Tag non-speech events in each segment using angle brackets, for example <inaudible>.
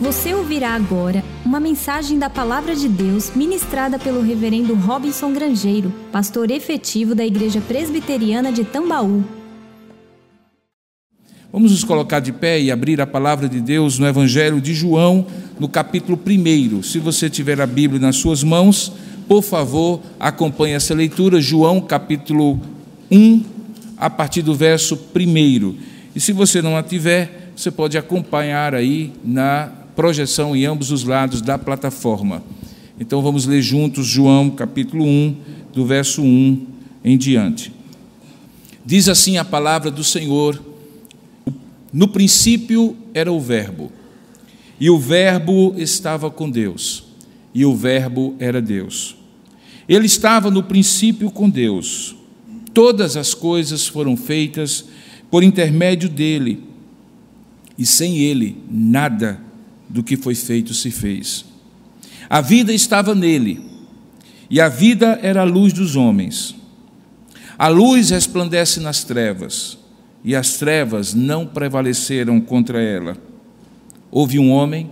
Você ouvirá agora uma mensagem da Palavra de Deus ministrada pelo Reverendo Robinson Grangeiro, pastor efetivo da Igreja Presbiteriana de Tambaú. Vamos nos colocar de pé e abrir a palavra de Deus no Evangelho de João, no capítulo 1. Se você tiver a Bíblia nas suas mãos, por favor, acompanhe essa leitura, João capítulo 1, a partir do verso 1. E se você não a tiver, você pode acompanhar aí na projeção em ambos os lados da plataforma. Então vamos ler juntos João capítulo 1, do verso 1 em diante. Diz assim a palavra do Senhor: No princípio era o Verbo, e o Verbo estava com Deus, e o Verbo era Deus. Ele estava no princípio com Deus. Todas as coisas foram feitas por intermédio dele, e sem ele nada do que foi feito se fez. A vida estava nele, e a vida era a luz dos homens. A luz resplandece nas trevas, e as trevas não prevaleceram contra ela. Houve um homem,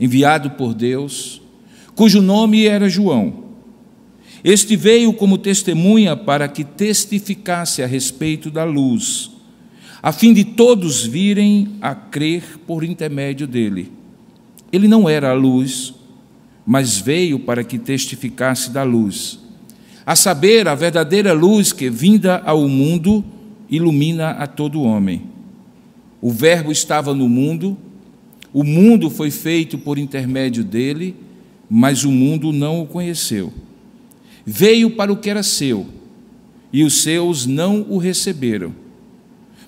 enviado por Deus, cujo nome era João. Este veio como testemunha para que testificasse a respeito da luz a fim de todos virem a crer por intermédio dele. Ele não era a luz, mas veio para que testificasse da luz, a saber, a verdadeira luz que, vinda ao mundo, ilumina a todo homem. O Verbo estava no mundo, o mundo foi feito por intermédio dele, mas o mundo não o conheceu. Veio para o que era seu, e os seus não o receberam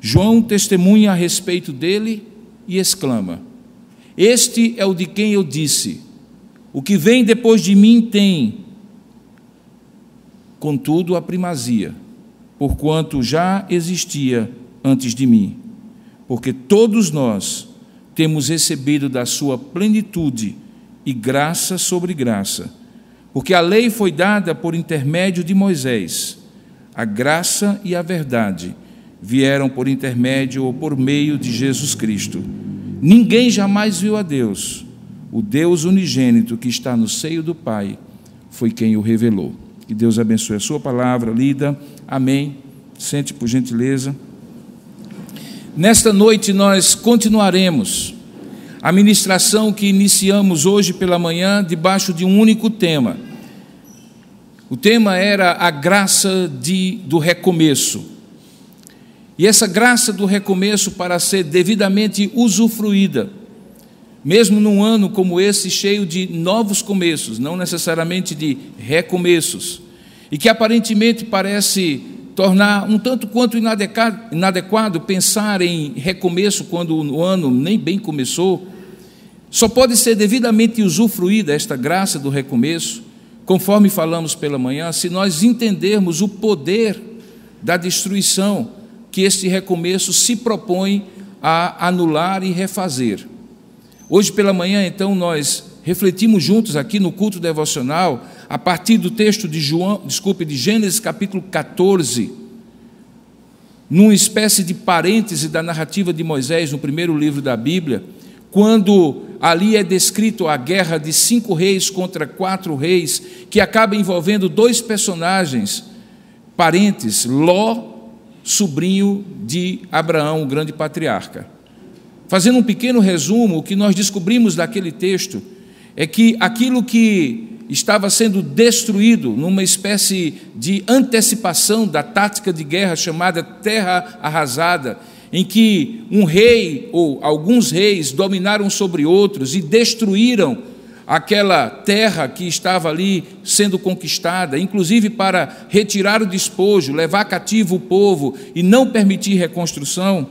João testemunha a respeito dele e exclama: Este é o de quem eu disse: O que vem depois de mim tem, contudo, a primazia, porquanto já existia antes de mim. Porque todos nós temos recebido da sua plenitude e graça sobre graça. Porque a lei foi dada por intermédio de Moisés, a graça e a verdade vieram por intermédio ou por meio de Jesus Cristo. Ninguém jamais viu a Deus. O Deus unigênito que está no seio do Pai foi quem o revelou. Que Deus abençoe a sua palavra lida. Amém. Sente por gentileza. Nesta noite nós continuaremos a ministração que iniciamos hoje pela manhã debaixo de um único tema. O tema era a graça de, do recomeço. E essa graça do recomeço para ser devidamente usufruída, mesmo num ano como esse, cheio de novos começos, não necessariamente de recomeços, e que aparentemente parece tornar um tanto quanto inadequado, pensar em recomeço quando o ano nem bem começou, só pode ser devidamente usufruída esta graça do recomeço, conforme falamos pela manhã, se nós entendermos o poder da destruição que este recomeço se propõe a anular e refazer. Hoje pela manhã, então, nós refletimos juntos aqui no culto devocional, a partir do texto de João, desculpe, de Gênesis capítulo 14, numa espécie de parêntese da narrativa de Moisés no primeiro livro da Bíblia, quando ali é descrito a guerra de cinco reis contra quatro reis, que acaba envolvendo dois personagens parentes, Ló sobrinho de Abraão, o grande patriarca. Fazendo um pequeno resumo, o que nós descobrimos daquele texto é que aquilo que estava sendo destruído numa espécie de antecipação da tática de guerra chamada terra arrasada, em que um rei ou alguns reis dominaram sobre outros e destruíram aquela terra que estava ali sendo conquistada, inclusive para retirar o despojo, levar cativo o povo e não permitir reconstrução,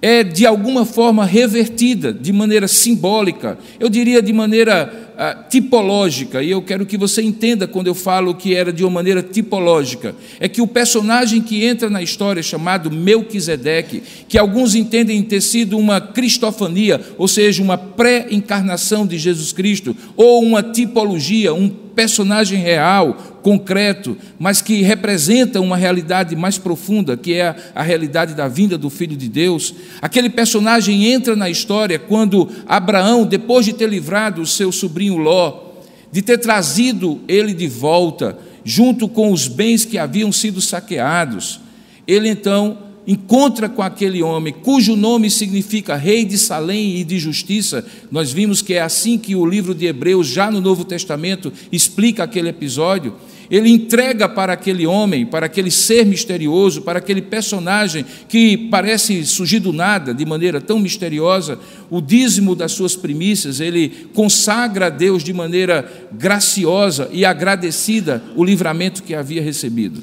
é de alguma forma revertida, de maneira simbólica, eu diria de maneira ah, tipológica, e eu quero que você entenda quando eu falo que era de uma maneira tipológica, é que o personagem que entra na história chamado Melquisedeque, que alguns entendem ter sido uma cristofania, ou seja, uma pré-encarnação de Jesus Cristo, ou uma tipologia, um personagem real, concreto, mas que representa uma realidade mais profunda, que é a, realidade da vinda do Filho de Deus. Aquele personagem entra na história quando Abraão, depois de ter livrado o seu sobrinho Ló, de ter trazido ele de volta, junto com os bens que haviam sido saqueados, ele então encontra com aquele homem cujo nome significa Rei de Salém e de Justiça. Nós vimos que é assim que o livro de Hebreus, já no Novo Testamento, explica aquele episódio. Ele entrega para aquele homem, para aquele ser misterioso, para aquele personagem que parece surgir do nada, de maneira tão misteriosa, o dízimo das suas primícias. Ele consagra a Deus de maneira graciosa e agradecida o livramento que havia recebido.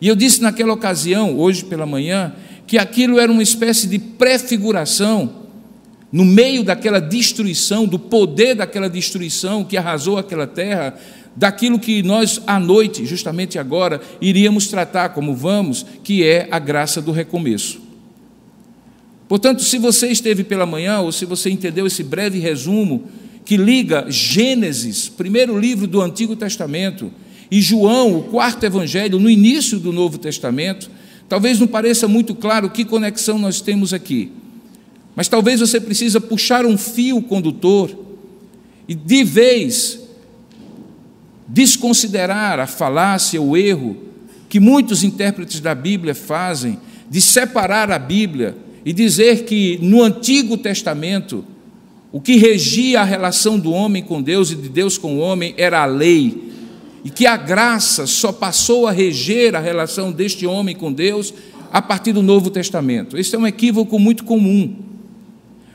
E eu disse naquela ocasião, hoje pela manhã, que aquilo era uma espécie de prefiguração no meio daquela destruição, do poder daquela destruição que arrasou aquela terra, daquilo que nós à noite, justamente agora, iríamos tratar como vamos, que é a graça do recomeço. Portanto, se você esteve pela manhã, ou se você entendeu esse breve resumo que liga Gênesis, primeiro livro do Antigo Testamento, e João, o quarto evangelho, no início do Novo Testamento, talvez não pareça muito claro que conexão nós temos aqui. Mas talvez você precisa puxar um fio condutor e de vez desconsiderar a falácia, o erro que muitos intérpretes da Bíblia fazem de separar a Bíblia e dizer que no Antigo Testamento o que regia a relação do homem com Deus e de Deus com o homem era a lei, e que a graça só passou a reger a relação deste homem com Deus a partir do Novo Testamento. Esse é um equívoco muito comum,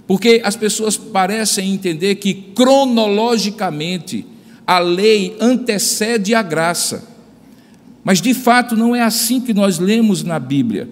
porque as pessoas parecem entender que cronologicamente a lei antecede a graça. Mas de fato não é assim que nós lemos na Bíblia.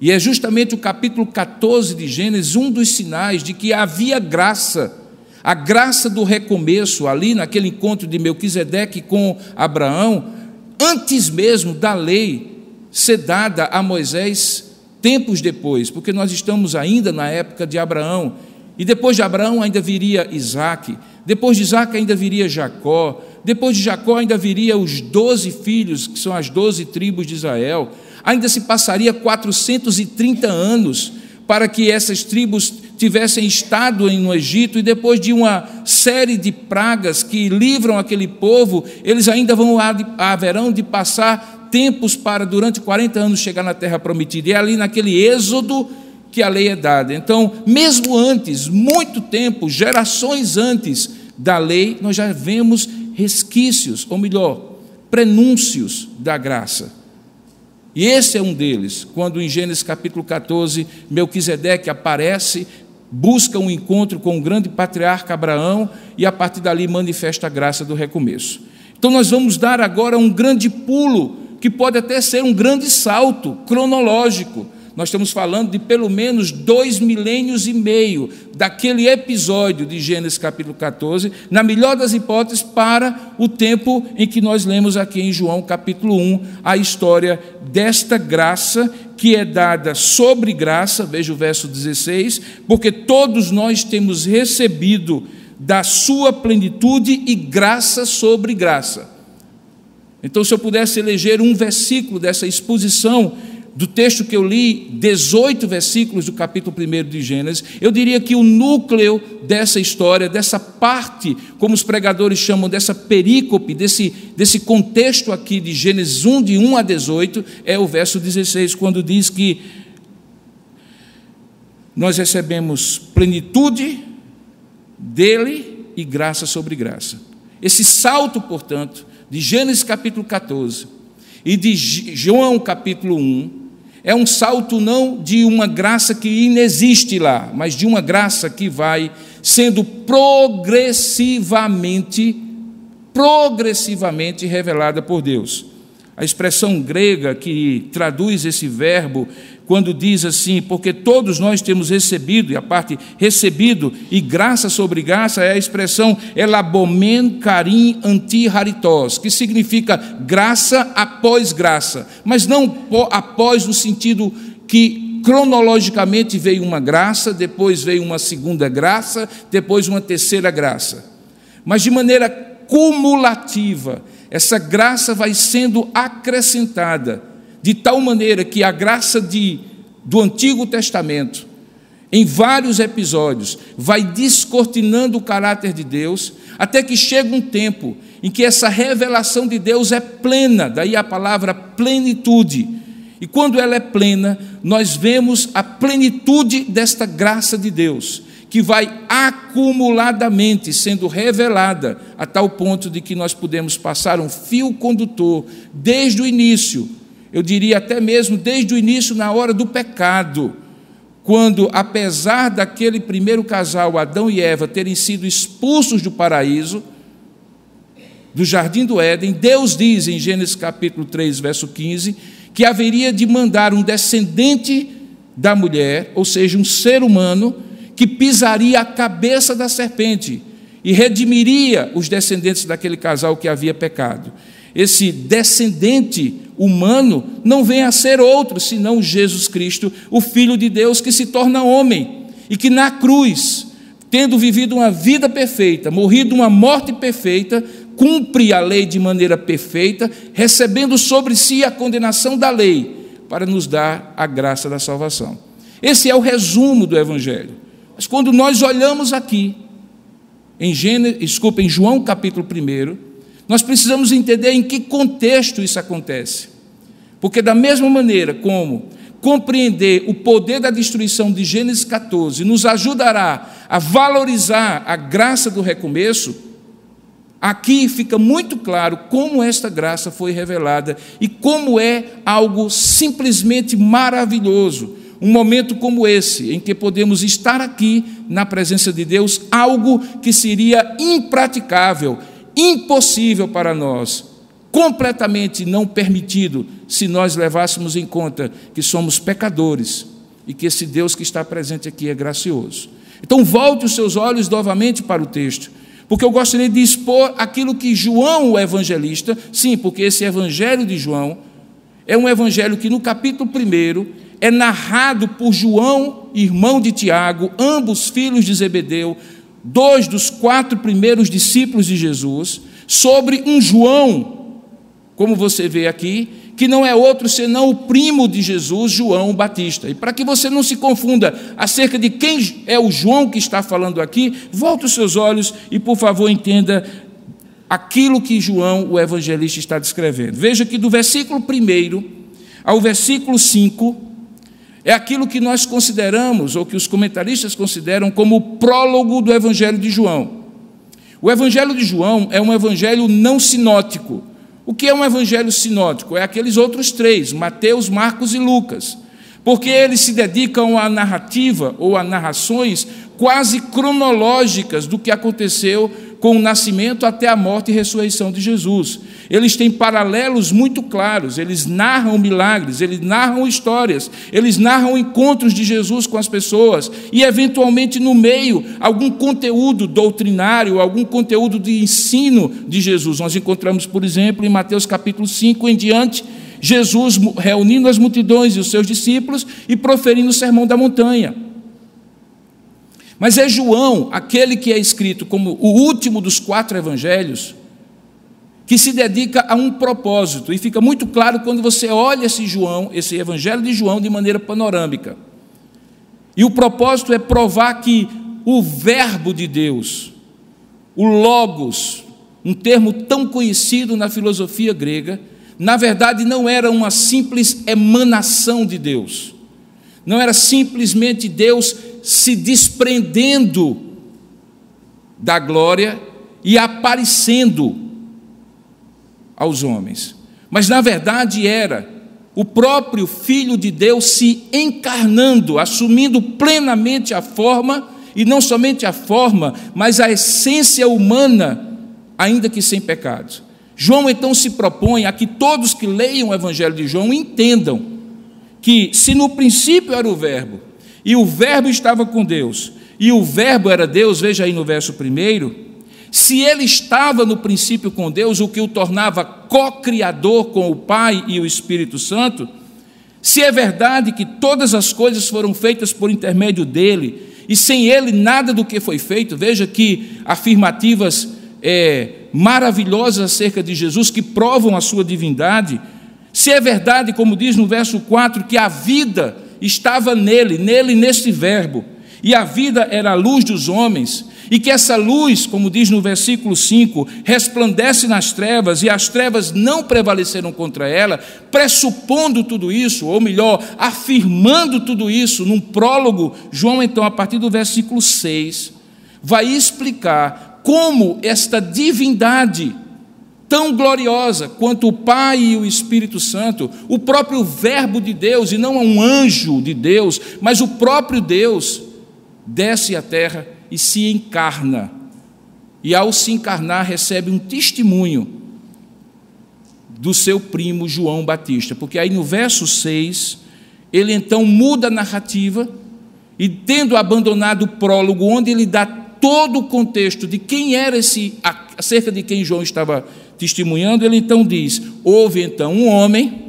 E é justamente o capítulo 14 de Gênesis um dos sinais de que havia graça a graça do recomeço, ali naquele encontro de Melquisedeque com Abraão, antes mesmo da lei ser dada a Moisés, tempos depois, porque nós estamos ainda na época de Abraão, e depois de Abraão ainda viria Isaac, depois de Isaac ainda viria Jacó, depois de Jacó ainda viria os doze filhos, que são as doze tribos de Israel, ainda se passaria 430 anos para que essas tribos tivessem estado no Egito e depois de uma série de pragas que livram aquele povo, eles ainda vão haverão de passar tempos para durante 40 anos chegar na terra prometida. E é ali naquele êxodo que a lei é dada. Então, mesmo antes, muito tempo, gerações antes da lei, nós já vemos resquícios, ou melhor, prenúncios da graça. E esse é um deles, quando em Gênesis capítulo 14, Melquisedeque aparece, busca um encontro com o grande patriarca Abraão e a partir dali manifesta a graça do recomeço. Então nós vamos dar agora um grande pulo, que pode até ser um grande salto cronológico nós estamos falando de pelo menos dois milênios e meio daquele episódio de Gênesis capítulo 14, na melhor das hipóteses, para o tempo em que nós lemos aqui em João capítulo 1 a história desta graça que é dada sobre graça, veja o verso 16, porque todos nós temos recebido da sua plenitude e graça sobre graça. Então, se eu pudesse eleger um versículo dessa exposição do texto que eu li, 18 versículos do capítulo 1 de Gênesis, eu diria que o núcleo dessa história, dessa parte, como os pregadores chamam, dessa perícope, desse, desse contexto aqui de Gênesis 1, de 1 a 18, é o verso 16, quando diz que nós recebemos plenitude dele e graça sobre graça. Esse salto, portanto, de Gênesis capítulo 14 e de João capítulo 1, é um salto não de uma graça que inexiste lá, mas de uma graça que vai sendo progressivamente, progressivamente revelada por Deus. A expressão grega que traduz esse verbo, quando diz assim, porque todos nós temos recebido, e a parte recebido e graça sobre graça é a expressão elabomen carim anti haritos, que significa graça após graça, mas não após no sentido que cronologicamente veio uma graça, depois veio uma segunda graça, depois uma terceira graça. Mas de maneira cumulativa, essa graça vai sendo acrescentada de tal maneira que a graça de, do Antigo Testamento, em vários episódios, vai descortinando o caráter de Deus, até que chega um tempo em que essa revelação de Deus é plena, daí a palavra plenitude. E quando ela é plena, nós vemos a plenitude desta graça de Deus, que vai acumuladamente sendo revelada a tal ponto de que nós podemos passar um fio condutor desde o início eu diria até mesmo desde o início, na hora do pecado, quando, apesar daquele primeiro casal, Adão e Eva, terem sido expulsos do paraíso, do jardim do Éden, Deus diz em Gênesis capítulo 3, verso 15, que haveria de mandar um descendente da mulher, ou seja, um ser humano, que pisaria a cabeça da serpente e redimiria os descendentes daquele casal que havia pecado. Esse descendente humano não vem a ser outro senão Jesus Cristo, o Filho de Deus que se torna homem e que na cruz, tendo vivido uma vida perfeita, morrido uma morte perfeita, cumpre a lei de maneira perfeita, recebendo sobre si a condenação da lei, para nos dar a graça da salvação. Esse é o resumo do Evangelho. Mas quando nós olhamos aqui, em, Gênesis, desculpa, em João capítulo 1, nós precisamos entender em que contexto isso acontece. Porque, da mesma maneira como compreender o poder da destruição de Gênesis 14 nos ajudará a valorizar a graça do recomeço, aqui fica muito claro como esta graça foi revelada e como é algo simplesmente maravilhoso. Um momento como esse, em que podemos estar aqui na presença de Deus, algo que seria impraticável, impossível para nós, completamente não permitido, se nós levássemos em conta que somos pecadores e que esse Deus que está presente aqui é gracioso. Então, volte os seus olhos novamente para o texto, porque eu gostaria de expor aquilo que João, o evangelista, sim, porque esse evangelho de João é um evangelho que no capítulo 1 é narrado por João, irmão de Tiago, ambos filhos de Zebedeu, dois dos quatro primeiros discípulos de Jesus, sobre um João, como você vê aqui, que não é outro senão o primo de Jesus, João Batista. E para que você não se confunda acerca de quem é o João que está falando aqui, volte os seus olhos e, por favor, entenda aquilo que João, o evangelista, está descrevendo. Veja que do versículo 1 ao versículo 5, é aquilo que nós consideramos, ou que os comentaristas consideram, como o prólogo do Evangelho de João. O Evangelho de João é um evangelho não sinótico. O que é um evangelho sinótico? É aqueles outros três, Mateus, Marcos e Lucas. Porque eles se dedicam à narrativa ou a narrações quase cronológicas do que aconteceu com o nascimento até a morte e ressurreição de Jesus. Eles têm paralelos muito claros, eles narram milagres, eles narram histórias, eles narram encontros de Jesus com as pessoas e, eventualmente, no meio, algum conteúdo doutrinário, algum conteúdo de ensino de Jesus. Nós encontramos, por exemplo, em Mateus capítulo 5 em diante, Jesus reunindo as multidões e os seus discípulos e proferindo o sermão da montanha. Mas é João, aquele que é escrito como o último dos quatro evangelhos, que se dedica a um propósito, e fica muito claro quando você olha esse João, esse evangelho de João de maneira panorâmica. E o propósito é provar que o verbo de Deus, o logos, um termo tão conhecido na filosofia grega, na verdade não era uma simples emanação de Deus. Não era simplesmente Deus se desprendendo da glória e aparecendo aos homens. Mas na verdade era o próprio Filho de Deus se encarnando, assumindo plenamente a forma, e não somente a forma, mas a essência humana, ainda que sem pecados. João então se propõe a que todos que leiam o Evangelho de João entendam que se no princípio era o Verbo, e o Verbo estava com Deus, e o Verbo era Deus, veja aí no verso primeiro, se ele estava no princípio com Deus, o que o tornava co-criador com o Pai e o Espírito Santo, se é verdade que todas as coisas foram feitas por intermédio dele, e sem ele nada do que foi feito, veja que afirmativas é, maravilhosas acerca de Jesus que provam a sua divindade, se é verdade, como diz no verso 4, que a vida estava nele, nele nesse verbo, e a vida era a luz dos homens, e que essa luz, como diz no versículo 5, resplandece nas trevas e as trevas não prevaleceram contra ela, pressupondo tudo isso, ou melhor, afirmando tudo isso num prólogo, João, então, a partir do versículo 6, vai explicar como esta divindade tão gloriosa quanto o Pai e o Espírito Santo, o próprio Verbo de Deus, e não um anjo de Deus, mas o próprio Deus, desce à terra e se encarna. E ao se encarnar, recebe um testemunho do seu primo João Batista, porque aí no verso 6, ele então muda a narrativa e, tendo abandonado o prólogo, onde ele dá todo o contexto de quem era esse, acerca de quem João estava testemunhando, ele então diz: Houve então um homem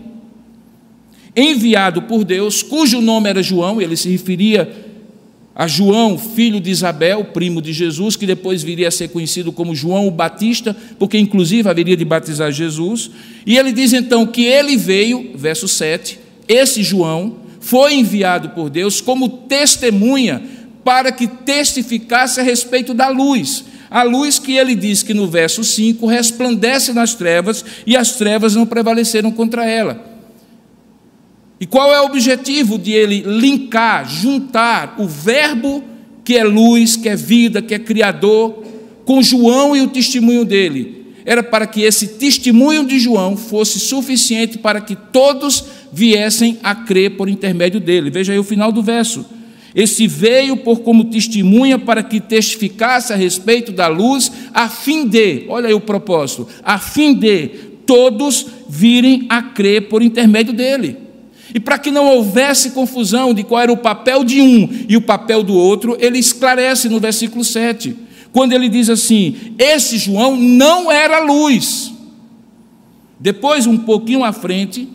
enviado por Deus, cujo nome era João, ele se referia a João, filho de Isabel, primo de Jesus, que depois viria a ser conhecido como João o Batista, porque inclusive haveria de batizar Jesus. E ele diz então que ele veio, verso 7, esse João foi enviado por Deus como testemunha para que testificasse a respeito da luz, a luz que ele diz que no verso 5 resplandece nas trevas e as trevas não prevaleceram contra ela. E qual é o objetivo de ele linkar, juntar o Verbo, que é luz, que é vida, que é Criador, com João e o testemunho dele? Era para que esse testemunho de João fosse suficiente para que todos viessem a crer por intermédio dele. Veja aí o final do verso. Esse veio por como testemunha para que testificasse a respeito da luz, a fim de, olha aí o propósito, a fim de todos virem a crer por intermédio dele. E para que não houvesse confusão de qual era o papel de um e o papel do outro, ele esclarece no versículo 7, quando ele diz assim: Esse João não era luz. Depois, um pouquinho à frente,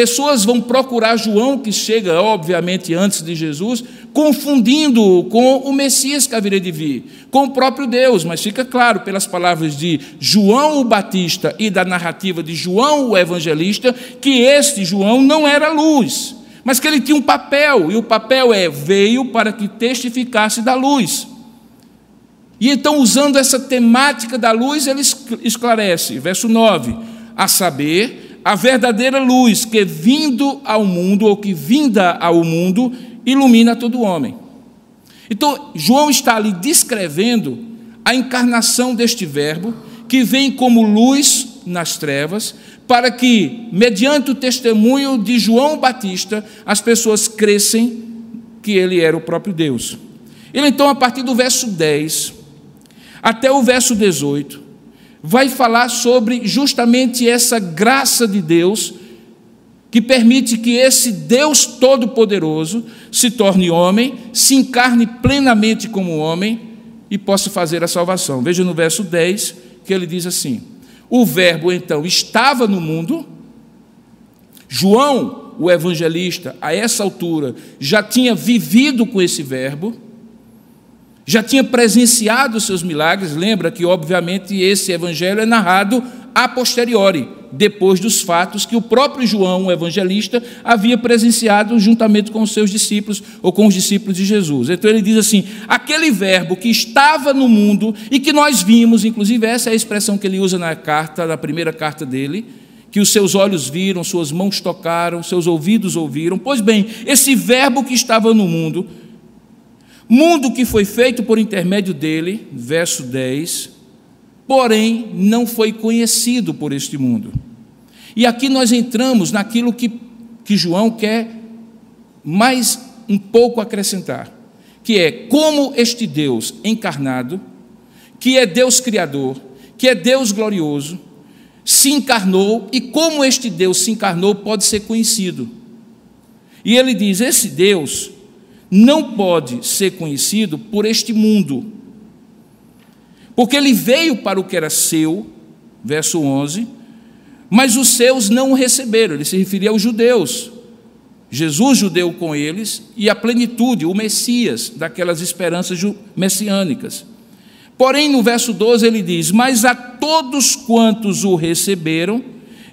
Pessoas vão procurar João, que chega, obviamente, antes de Jesus, confundindo-o com o Messias que haveria de vir, com o próprio Deus, mas fica claro pelas palavras de João o Batista e da narrativa de João o Evangelista, que este João não era luz, mas que ele tinha um papel, e o papel é: veio para que testificasse da luz. E então, usando essa temática da luz, ele esclarece, verso 9: a saber a verdadeira luz que vindo ao mundo, ou que vinda ao mundo, ilumina todo homem. Então, João está ali descrevendo a encarnação deste Verbo, que vem como luz nas trevas, para que, mediante o testemunho de João Batista, as pessoas crescem que ele era o próprio Deus. Ele, então, a partir do verso 10 até o verso 18, vai falar sobre justamente essa graça de Deus que permite que esse Deus Todo-Poderoso se torne homem, se encarne plenamente como homem e possa fazer a salvação. Veja no verso 10 que ele diz assim: O Verbo então estava no mundo, João, o evangelista, a essa altura, já tinha vivido com esse Verbo já tinha presenciado os seus milagres. Lembra que, obviamente, esse evangelho é narrado a posteriori, depois dos fatos que o próprio João, o evangelista, havia presenciado juntamente com os seus discípulos ou com os discípulos de Jesus. Então ele diz assim: aquele verbo que estava no mundo e que nós vimos, inclusive essa é a expressão que ele usa na carta, na primeira carta dele, que os seus olhos viram, suas mãos tocaram, seus ouvidos ouviram. Pois bem, esse verbo que estava no mundo Mundo que foi feito por intermédio dele, verso 10, porém não foi conhecido por este mundo. E aqui nós entramos naquilo que, que João quer mais um pouco acrescentar, que é como este Deus encarnado, que é Deus Criador, que é Deus glorioso, se encarnou e como este Deus se encarnou pode ser conhecido. E ele diz: esse Deus não pode ser conhecido por este mundo, porque ele veio para o que era seu, verso 11, mas os seus não o receberam. Ele se referia aos judeus. Jesus judeu com eles e a plenitude, o Messias, daquelas esperanças messiânicas. Porém, no verso 12 ele diz: Mas a todos quantos o receberam,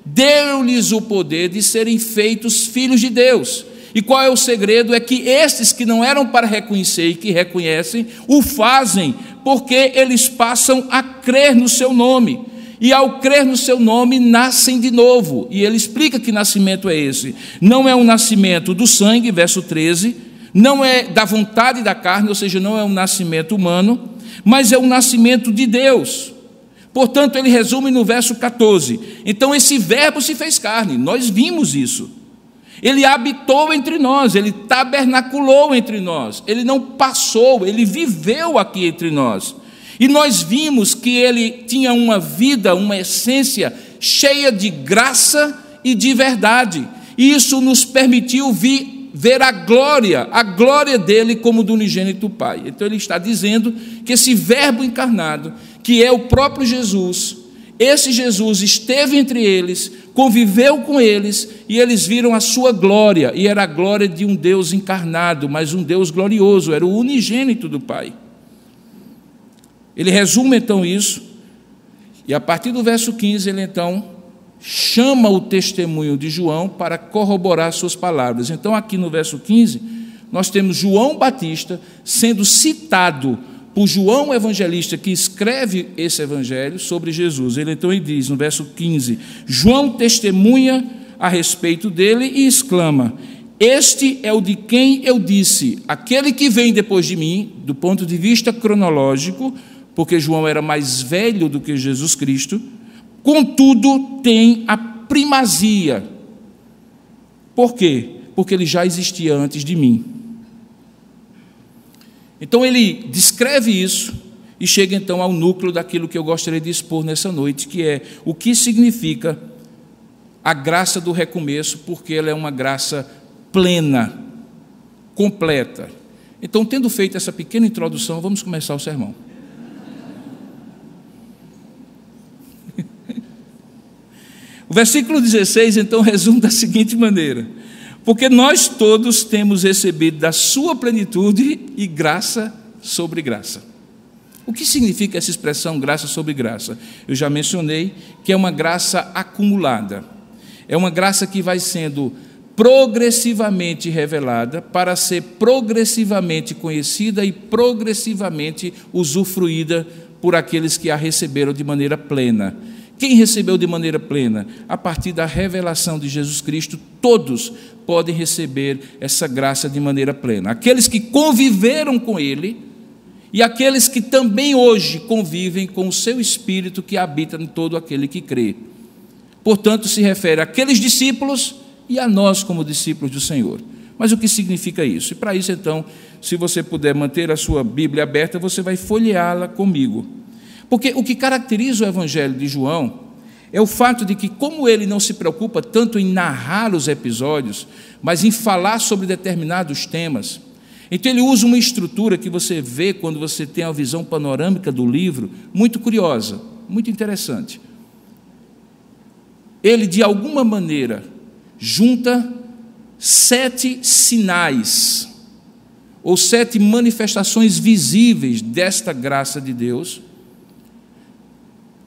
deu-lhes o poder de serem feitos filhos de Deus. E qual é o segredo? É que estes que não eram para reconhecer e que reconhecem, o fazem porque eles passam a crer no seu nome e ao crer no seu nome nascem de novo. E ele explica que nascimento é esse. Não é um nascimento do sangue, verso 13, não é da vontade da carne, ou seja, não é um nascimento humano, mas é um nascimento de Deus. Portanto, ele resume no verso 14. Então, esse verbo se fez carne, nós vimos isso. Ele habitou entre nós, ele tabernaculou entre nós, ele não passou, ele viveu aqui entre nós. E nós vimos que ele tinha uma vida, uma essência cheia de graça e de verdade. E isso nos permitiu ver a glória, a glória dele como do unigênito Pai. Então ele está dizendo que esse Verbo encarnado, que é o próprio Jesus, esse Jesus esteve entre eles, conviveu com eles e eles viram a sua glória, e era a glória de um Deus encarnado, mas um Deus glorioso, era o unigênito do Pai. Ele resume então isso, e a partir do verso 15, ele então chama o testemunho de João para corroborar suas palavras. Então, aqui no verso 15, nós temos João Batista sendo citado por João Evangelista, que escreve esse evangelho sobre Jesus. Ele então diz no verso 15: João testemunha a respeito dele e exclama: Este é o de quem eu disse, aquele que vem depois de mim, do ponto de vista cronológico, porque João era mais velho do que Jesus Cristo, contudo tem a primazia. Por quê? Porque ele já existia antes de mim. Então ele descreve isso e chega então ao núcleo daquilo que eu gostaria de expor nessa noite, que é o que significa a graça do recomeço, porque ela é uma graça plena, completa. Então, tendo feito essa pequena introdução, vamos começar o sermão. <laughs> O versículo 16 então <laughs> resume da seguinte maneira: Porque nós todos temos recebido da sua plenitude e graça sobre graça. O que significa essa expressão graça sobre graça? Eu já mencionei que é uma graça acumulada. É uma graça que vai sendo progressivamente revelada para ser progressivamente conhecida e progressivamente usufruída por aqueles que a receberam de maneira plena. Quem recebeu de maneira plena? A partir da revelação de Jesus Cristo, todos podem receber essa graça de maneira plena. Aqueles que conviveram com Ele e aqueles que também hoje convivem com o seu Espírito que habita em todo aquele que crê. Portanto, se refere àqueles discípulos e a nós como discípulos do Senhor. Mas o que significa isso? E para isso, então, se você puder manter a sua Bíblia aberta, você vai folheá-la comigo. Porque o que caracteriza o Evangelho de João é o fato de que, como ele não se preocupa tanto em narrar os episódios, mas em falar sobre determinados temas, então ele usa uma estrutura que você vê quando você tem a visão panorâmica do livro, muito curiosa, muito interessante. Ele, de alguma maneira, junta sete sinais, ou sete manifestações visíveis desta graça de Deus,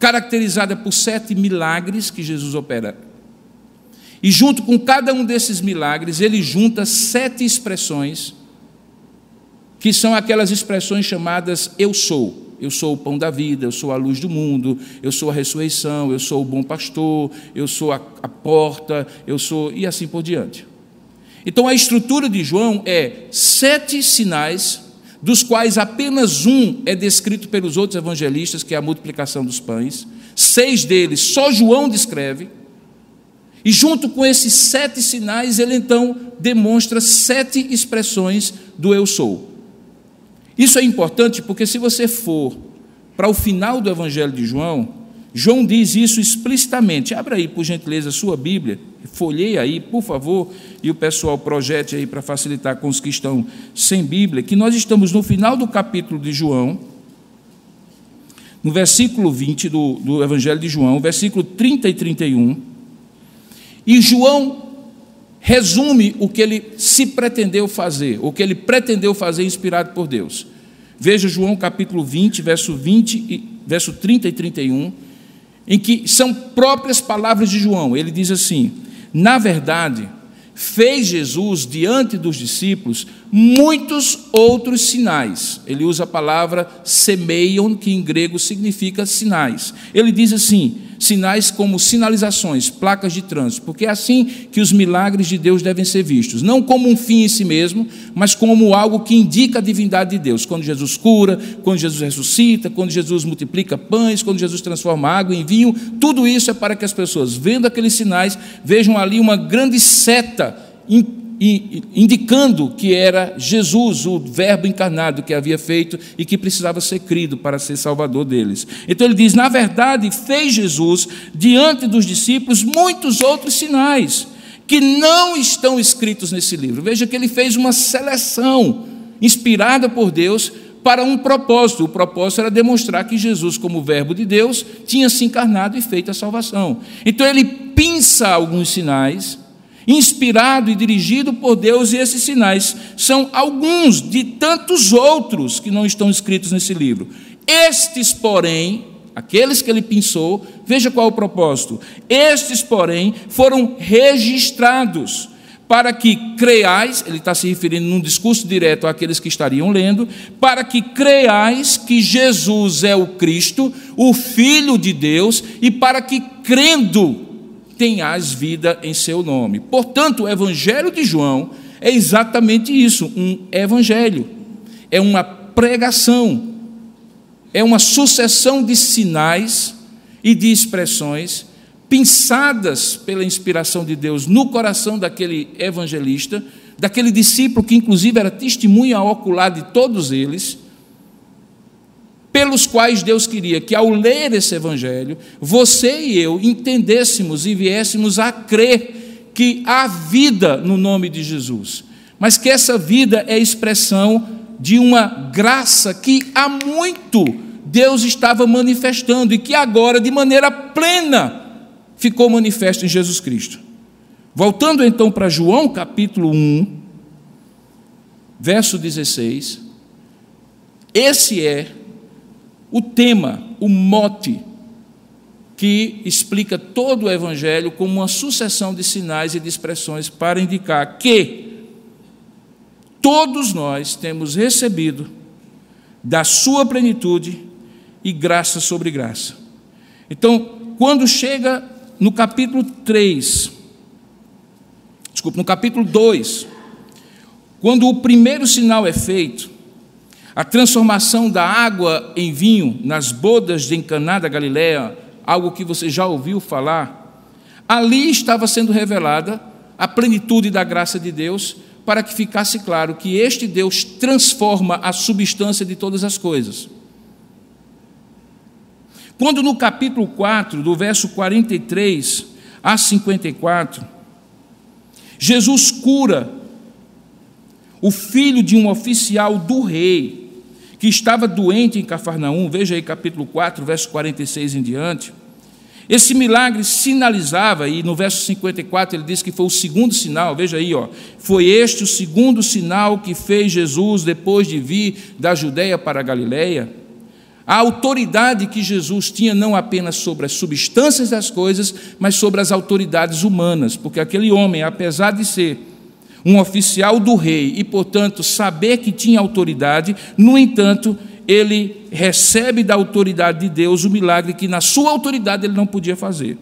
caracterizada por sete milagres que Jesus opera. E junto com cada um desses milagres, ele junta sete expressões, que são aquelas expressões chamadas eu sou. Eu sou o pão da vida, eu sou a luz do mundo, eu sou a ressurreição, eu sou o bom pastor, eu sou a, a porta, eu sou. e assim por diante. Então a estrutura de João é sete sinais dos quais apenas um é descrito pelos outros evangelistas, que é a multiplicação dos pães. Seis deles só João descreve. E junto com esses sete sinais, ele então demonstra sete expressões do eu sou. Isso é importante porque se você for para o final do Evangelho de João, João diz isso explicitamente. Abra aí, por gentileza, sua Bíblia, folheie aí, por favor, e o pessoal projete aí para facilitar com os que estão sem Bíblia, que nós estamos no final do capítulo de João, no versículo 20 do, do Evangelho de João, versículo 30 e 31, e João resume o que ele se pretendeu fazer, o que ele pretendeu fazer inspirado por Deus. Veja João capítulo 20, verso 20 e verso 30 e 31, em que são próprias palavras de João. Ele diz assim: "Na verdade, fez Jesus diante dos discípulos muitos outros sinais. Ele usa a palavra semeion, que em grego significa sinais. Ele diz assim: sinais como sinalizações, placas de trânsito, porque é assim que os milagres de Deus devem ser vistos, não como um fim em si mesmo, mas como algo que indica a divindade de Deus. Quando Jesus cura, quando Jesus ressuscita, quando Jesus multiplica pães, quando Jesus transforma água em vinho, tudo isso é para que as pessoas, vendo aqueles sinais, vejam ali uma grande seta indicando que era Jesus, o Verbo encarnado que havia feito e que precisava ser crido para ser salvador deles. Então ele diz: na verdade, fez Jesus diante dos discípulos muitos outros sinais que não estão escritos nesse livro. Veja que ele fez uma seleção inspirada por Deus para um propósito. O propósito era demonstrar que Jesus, como Verbo de Deus, tinha se encarnado e feito a salvação. Então ele pinça alguns sinais inspirado e dirigido por Deus, e esses sinais são alguns de tantos outros que não estão escritos nesse livro. Estes, porém, aqueles que ele pensou, veja qual é o propósito. Estes, porém, foram registrados para que creiais, ele está se referindo num discurso direto àqueles que estariam lendo, para que creiais que Jesus é o Cristo, o Filho de Deus, e para que crendo tenhas vida em seu nome. Portanto, o Evangelho de João é exatamente isso: um evangelho, é uma pregação, é uma sucessão de sinais e de expressões pensadas pela inspiração de Deus no coração daquele evangelista, daquele discípulo que, inclusive, era testemunha ocular de todos eles pelos quais Deus queria que, ao ler esse Evangelho, você e eu entendêssemos e viéssemos a crer que há vida no nome de Jesus, mas que essa vida é expressão de uma graça que há muito Deus estava manifestando e que agora, de maneira plena, ficou manifesto em Jesus Cristo. Voltando então para João capítulo 1, verso 16, esse é o tema, o mote, que explica todo o Evangelho como uma sucessão de sinais e de expressões para indicar que todos nós temos recebido da Sua plenitude e graça sobre graça. Então, quando chega no capítulo 3, desculpa, no capítulo 2, quando o primeiro sinal é feito, a transformação da água em vinho nas bodas de Encaná da Galiléia, algo que você já ouviu falar, ali estava sendo revelada a plenitude da graça de Deus, para que ficasse claro que este Deus transforma a substância de todas as coisas. Quando no capítulo 4, do verso 43 a 54, Jesus cura o filho de um oficial do rei, que estava doente em Cafarnaum, veja aí capítulo 4, verso 46 em diante. Esse milagre sinalizava, e no verso 54 ele diz que foi o segundo sinal, veja aí, ó, foi este o segundo sinal que fez Jesus depois de vir da Judéia para a Galiléia. A autoridade que Jesus tinha não apenas sobre as substâncias das coisas, mas sobre as autoridades humanas, porque aquele homem, apesar de ser um oficial do rei e, portanto, saber que tinha autoridade, no entanto, ele recebe da autoridade de Deus o milagre que na sua autoridade ele não podia fazer.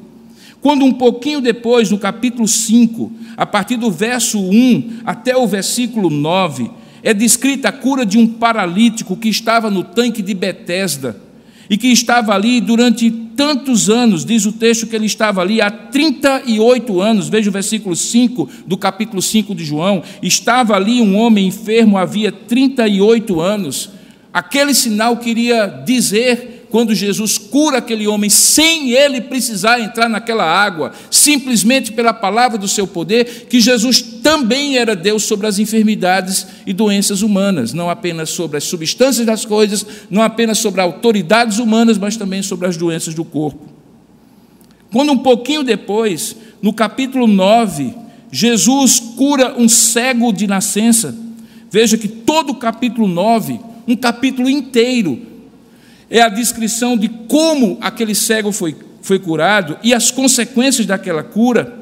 Quando um pouquinho depois, no capítulo 5, a partir do verso 1 até o versículo 9, é descrita a cura de um paralítico que estava no tanque de Betesda e que estava ali durante tantos anos, diz o texto que ele estava ali há 38 anos, veja o versículo 5 do capítulo 5 de João, estava ali um homem enfermo havia 38 anos. Aquele sinal queria dizer quando Jesus cura aquele homem sem ele precisar entrar naquela água, simplesmente pela palavra do seu poder, que Jesus também era Deus sobre as enfermidades e doenças humanas, não apenas sobre as substâncias das coisas, não apenas sobre autoridades humanas, mas também sobre as doenças do corpo. Quando um pouquinho depois, no capítulo 9, Jesus cura um cego de nascença. Veja que todo o capítulo 9, um capítulo inteiro, é a descrição de como aquele cego foi, foi curado e as consequências daquela cura.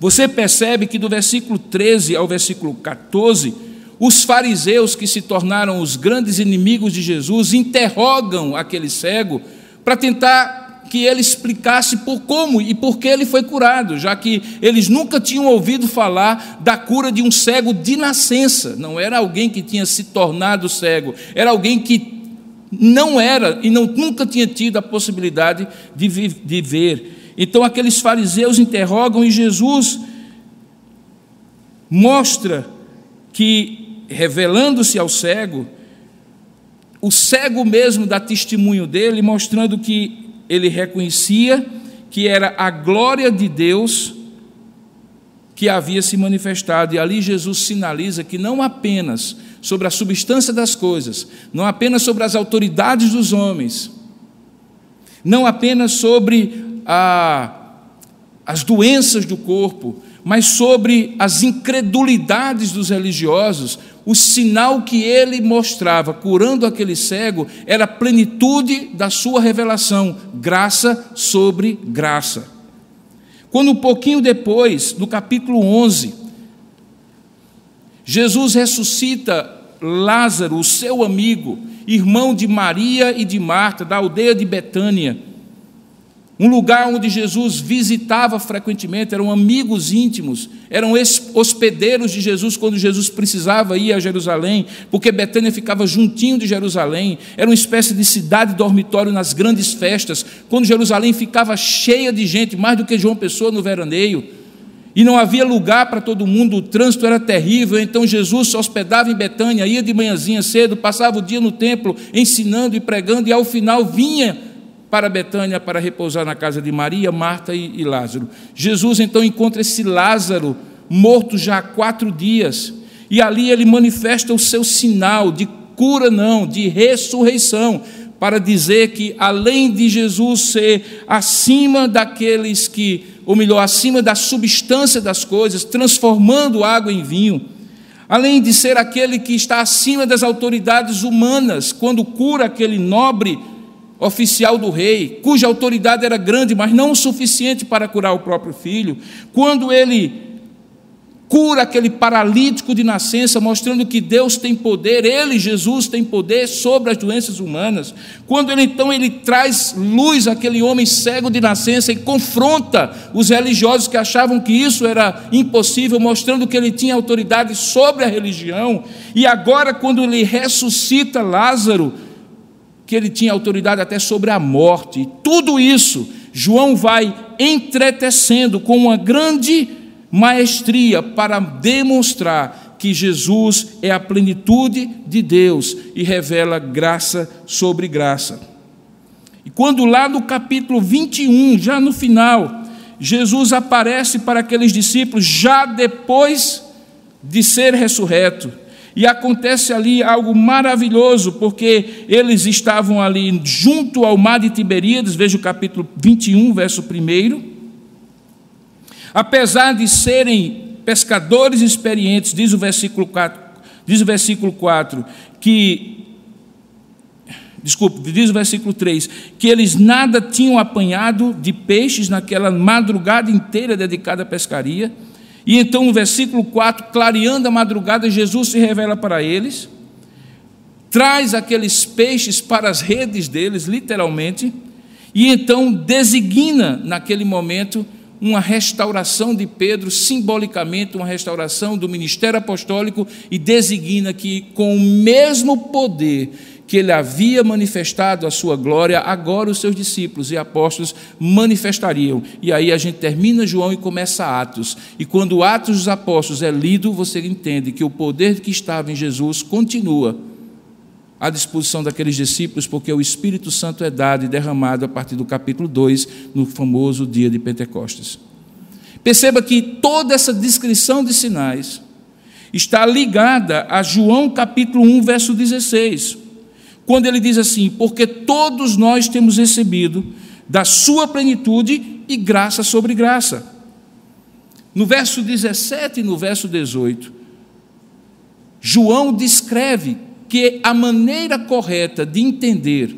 Você percebe que do versículo 13 ao versículo 14, os fariseus que se tornaram os grandes inimigos de Jesus interrogam aquele cego para tentar que ele explicasse por como e por que ele foi curado, já que eles nunca tinham ouvido falar da cura de um cego de nascença. Não era alguém que tinha se tornado cego, era alguém que não era e não, nunca tinha tido a possibilidade de, de ver. Então aqueles fariseus interrogam e Jesus mostra que, revelando-se ao cego, o cego mesmo dá testemunho dele, mostrando que ele reconhecia que era a glória de Deus que havia se manifestado. E ali Jesus sinaliza que não apenas sobre a substância das coisas, não apenas sobre as autoridades dos homens, não apenas sobre a, as doenças do corpo, mas sobre as incredulidades dos religiosos, o sinal que ele mostrava curando aquele cego era a plenitude da sua revelação, graça sobre graça. Quando um pouquinho depois, no capítulo 11, Jesus ressuscita Lázaro, o seu amigo, irmão de Maria e de Marta, da aldeia de Betânia, um lugar onde Jesus visitava frequentemente, eram amigos íntimos, eram hospedeiros de Jesus quando Jesus precisava ir a Jerusalém, porque Betânia ficava juntinho de Jerusalém, era uma espécie de cidade dormitório nas grandes festas, quando Jerusalém ficava cheia de gente, mais do que João Pessoa no veraneio, e não havia lugar para todo mundo, o trânsito era terrível, então Jesus se hospedava em Betânia, ia de manhãzinha cedo, passava o dia no templo ensinando e pregando, e ao final vinha para Betânia para repousar na casa de Maria, Marta e, e Lázaro. Jesus então encontra esse Lázaro morto já há quatro dias, e ali ele manifesta o seu sinal de cura, não, de ressurreição, para dizer que além de Jesus ser acima daqueles que, ou melhor, acima da substância das coisas, transformando água em vinho, além de ser aquele que está acima das autoridades humanas, quando cura aquele nobre oficial do rei, cuja autoridade era grande, mas não o suficiente para curar o próprio filho, quando ele cura aquele paralítico de nascença, mostrando que Deus tem poder, ele, Jesus, tem poder sobre as doenças humanas. Quando ele então ele traz luz àquele homem cego de nascença e confronta os religiosos que achavam que isso era impossível, mostrando que ele tinha autoridade sobre a religião. E agora quando ele ressuscita Lázaro, que ele tinha autoridade até sobre a morte. E tudo isso João vai entretecendo com uma grande maestria para demonstrar que Jesus é a plenitude de Deus e revela graça sobre graça. E quando lá no capítulo 21, já no final, Jesus aparece para aqueles discípulos já depois de ser ressurreto, e acontece ali algo maravilhoso, porque eles estavam ali junto ao mar de Tiberíades, veja o capítulo 21, verso 1. Apesar de serem pescadores experientes, diz o versículo 4, diz o versículo 4 que Desculpe, diz o versículo 3: que eles nada tinham apanhado de peixes naquela madrugada inteira dedicada à pescaria, e então, no versículo 4, clareando a madrugada, Jesus se revela para eles, traz aqueles peixes para as redes deles, literalmente, e então designa naquele momento uma restauração de Pedro, simbolicamente uma restauração do ministério apostólico, e designa que, com o mesmo poder que ele havia manifestado a sua glória, agora os seus discípulos e apóstolos manifestariam. E aí a gente termina João e começa Atos. E quando Atos dos Apóstolos é lido, você entende que o poder que estava em Jesus continua à disposição daqueles discípulos, porque o Espírito Santo é dado e derramado a partir do capítulo 2, no famoso dia de Pentecostes. Perceba que toda essa descrição de sinais está ligada a João capítulo 1, verso 16, quando ele diz assim: Porque todos nós temos recebido da sua plenitude e graça sobre graça. No verso 17 e no verso 18, João descreve que a maneira correta de entender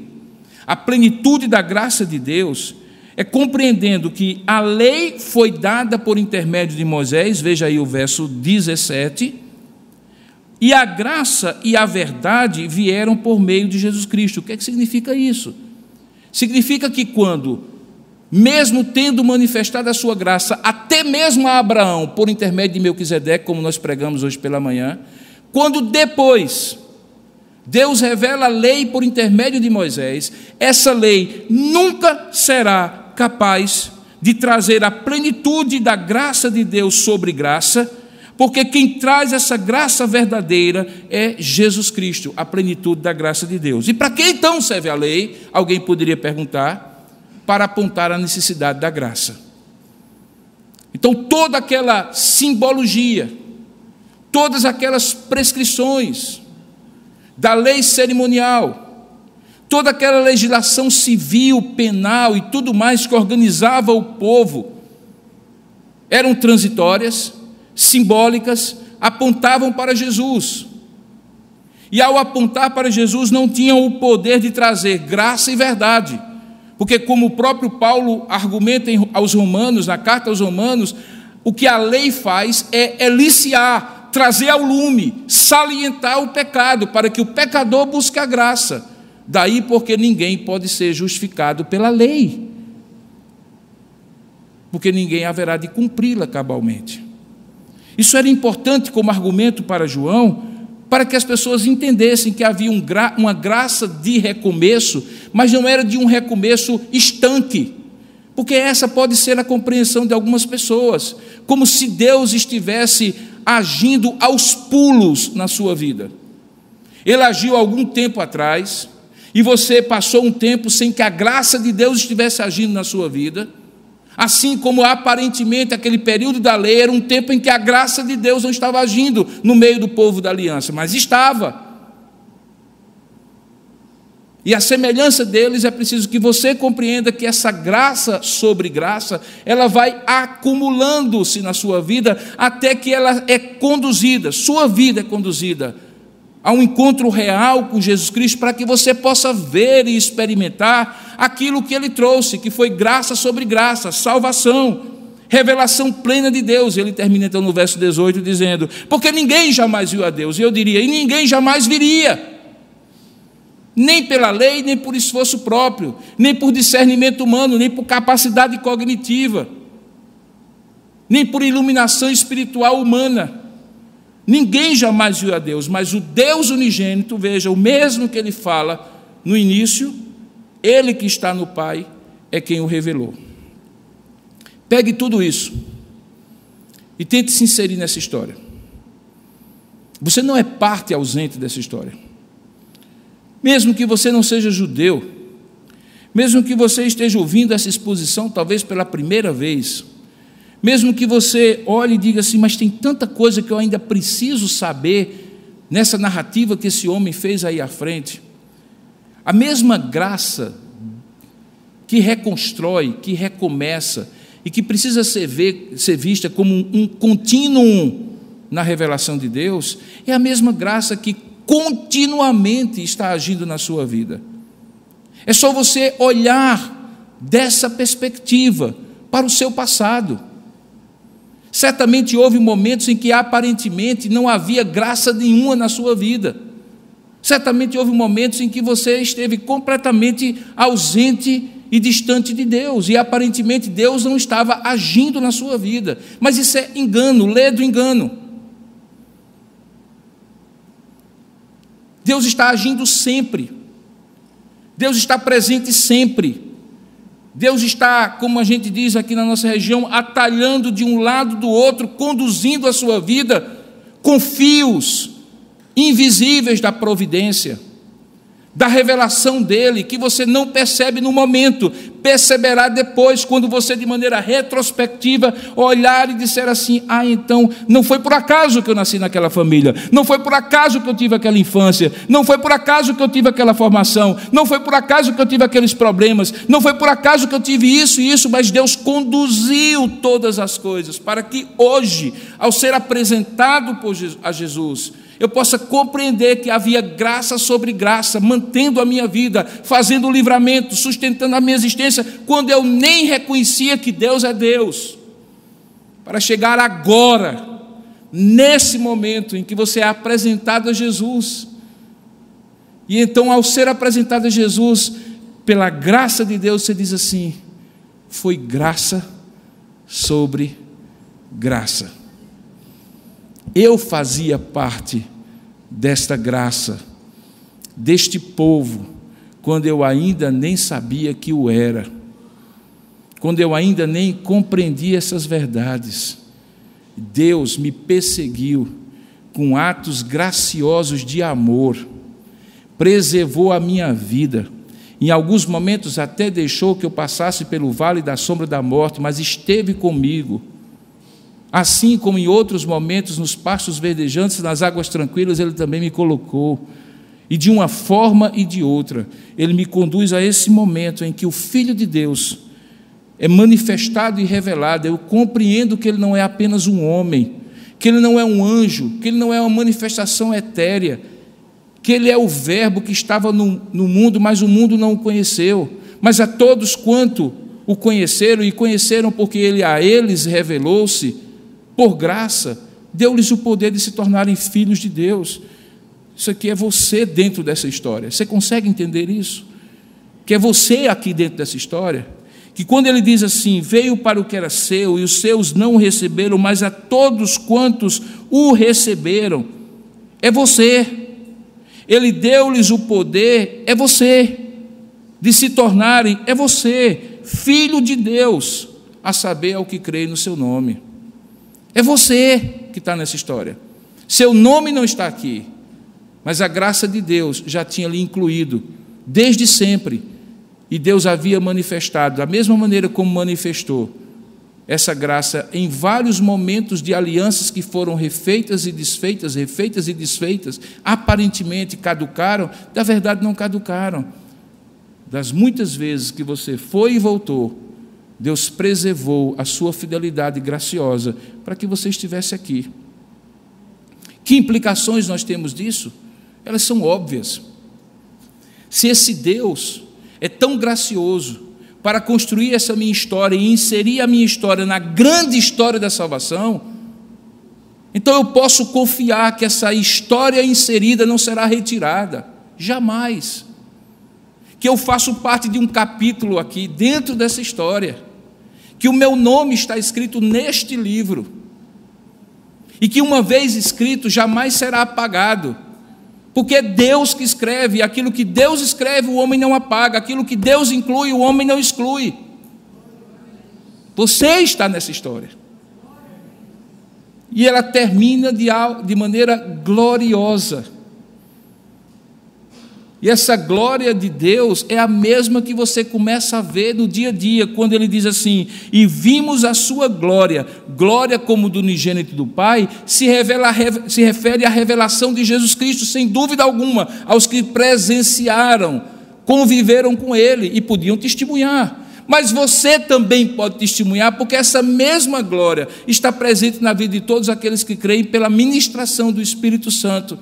a plenitude da graça de Deus é compreendendo que a lei foi dada por intermédio de Moisés, veja aí o verso 17, e a graça e a verdade vieram por meio de Jesus Cristo. O que, é que significa isso? Significa que quando, mesmo tendo manifestado a sua graça, até mesmo a Abraão, por intermédio de Melquisedeque, como nós pregamos hoje pela manhã, quando depois Deus revela a lei por intermédio de Moisés, essa lei nunca será capaz de trazer a plenitude da graça de Deus sobre graça, porque quem traz essa graça verdadeira é Jesus Cristo, a plenitude da graça de Deus. E para que então serve a lei? Alguém poderia perguntar, para apontar a necessidade da graça. Então, toda aquela simbologia, todas aquelas prescrições, da lei cerimonial, toda aquela legislação civil, penal e tudo mais que organizava o povo, eram transitórias, simbólicas, apontavam para Jesus. E ao apontar para Jesus, não tinham o poder de trazer graça e verdade, porque, como o próprio Paulo argumenta aos Romanos, na carta aos Romanos, o que a lei faz é eliciar, trazer ao lume, salientar o pecado, para que o pecador busque a graça. Daí porque ninguém pode ser justificado pela lei, porque ninguém haverá de cumpri-la cabalmente. Isso era importante como argumento para João, para que as pessoas entendessem que havia um gra uma graça de recomeço, mas não era de um recomeço estanque, porque essa pode ser a compreensão de algumas pessoas, como se Deus estivesse agindo aos pulos na sua vida. Ele agiu algum tempo atrás, e você passou um tempo sem que a graça de Deus estivesse agindo na sua vida. Assim como aparentemente aquele período da lei era um tempo em que a graça de Deus não estava agindo no meio do povo da aliança, mas estava. E a semelhança deles é preciso que você compreenda que essa graça sobre graça, ela vai acumulando-se na sua vida até que ela é conduzida, sua vida é conduzida a um encontro real com Jesus Cristo para que você possa ver e experimentar aquilo que ele trouxe, que foi graça sobre graça, salvação, revelação plena de Deus. Ele termina então no verso 18 dizendo: Porque ninguém jamais viu a Deus, e eu diria, e ninguém jamais viria nem pela lei, nem por esforço próprio, nem por discernimento humano, nem por capacidade cognitiva, nem por iluminação espiritual humana. Ninguém jamais viu a Deus, mas o Deus unigênito, veja, o mesmo que ele fala no início, ele que está no Pai é quem o revelou. Pegue tudo isso e tente se inserir nessa história. Você não é parte ausente dessa história. Mesmo que você não seja judeu, mesmo que você esteja ouvindo essa exposição talvez pela primeira vez, mesmo que você olhe e diga assim, mas tem tanta coisa que eu ainda preciso saber nessa narrativa que esse homem fez aí à frente. A mesma graça que reconstrói, que recomeça e que precisa ser, ver, ser vista como um, um contínuo na revelação de Deus, é a mesma graça que continuamente está agindo na sua vida. É só você olhar dessa perspectiva para o seu passado. Certamente houve momentos em que aparentemente não havia graça nenhuma na sua vida. Certamente houve momentos em que você esteve completamente ausente e distante de Deus, e aparentemente Deus não estava agindo na sua vida. Mas isso é engano, ledo engano. Deus está agindo sempre. Deus está presente sempre. Deus está, como a gente diz aqui na nossa região, atalhando de um lado do outro, conduzindo a sua vida com fios invisíveis da providência. Da revelação dele, que você não percebe no momento, perceberá depois, quando você, de maneira retrospectiva, olhar e disser assim: Ah, então, não foi por acaso que eu nasci naquela família, não foi por acaso que eu tive aquela infância, não foi por acaso que eu tive aquela formação, não foi por acaso que eu tive aqueles problemas, não foi por acaso que eu tive isso e isso, mas Deus conduziu todas as coisas para que hoje, ao ser apresentado a Jesus, eu possa compreender que havia graça sobre graça, mantendo a minha vida, fazendo o livramento, sustentando a minha existência, quando eu nem reconhecia que Deus é Deus. Para chegar agora, nesse momento em que você é apresentado a Jesus, e então, ao ser apresentado a Jesus, pela graça de Deus, você diz assim: foi graça sobre graça. Eu fazia parte desta graça, deste povo, quando eu ainda nem sabia que o era, quando eu ainda nem compreendia essas verdades. Deus me perseguiu com atos graciosos de amor, preservou a minha vida. Em alguns momentos até deixou que eu passasse pelo vale da sombra da morte, mas esteve comigo Assim como em outros momentos, nos pastos verdejantes, nas águas tranquilas, Ele também me colocou. E de uma forma e de outra, Ele me conduz a esse momento em que o Filho de Deus é manifestado e revelado. Eu compreendo que Ele não é apenas um homem, que Ele não é um anjo, que Ele não é uma manifestação etérea, que Ele é o Verbo que estava no, no mundo, mas o mundo não o conheceu. Mas a todos quanto o conheceram e conheceram porque Ele a eles revelou-se por graça, deu-lhes o poder de se tornarem filhos de Deus. Isso aqui é você dentro dessa história. Você consegue entender isso? Que é você aqui dentro dessa história? Que quando ele diz assim: Veio para o que era seu e os seus não o receberam, mas a todos quantos o receberam, é você. Ele deu-lhes o poder, é você. De se tornarem, é você, filho de Deus, a saber ao que crê no seu nome. É você que está nessa história. Seu nome não está aqui, mas a graça de Deus já tinha lhe incluído desde sempre. E Deus havia manifestado, da mesma maneira como manifestou, essa graça em vários momentos de alianças que foram refeitas e desfeitas, refeitas e desfeitas, aparentemente caducaram, da verdade não caducaram. Das muitas vezes que você foi e voltou, Deus preservou a sua fidelidade graciosa para que você estivesse aqui. Que implicações nós temos disso? Elas são óbvias. Se esse Deus é tão gracioso para construir essa minha história e inserir a minha história na grande história da salvação, então eu posso confiar que essa história inserida não será retirada, jamais. Que eu faço parte de um capítulo aqui dentro dessa história que o meu nome está escrito neste livro, e que uma vez escrito jamais será apagado, porque é Deus que escreve, aquilo que Deus escreve o homem não apaga, aquilo que Deus inclui o homem não exclui. Você está nessa história. E ela termina de, de maneira gloriosa. E essa glória de Deus é a mesma que você começa a ver no dia a dia, quando ele diz assim: E vimos a sua glória, glória como do unigênito do Pai, se, revela, se refere à revelação de Jesus Cristo, sem dúvida alguma, aos que presenciaram, conviveram com ele e podiam testemunhar. Mas você também pode testemunhar, porque essa mesma glória está presente na vida de todos aqueles que creem pela ministração do Espírito Santo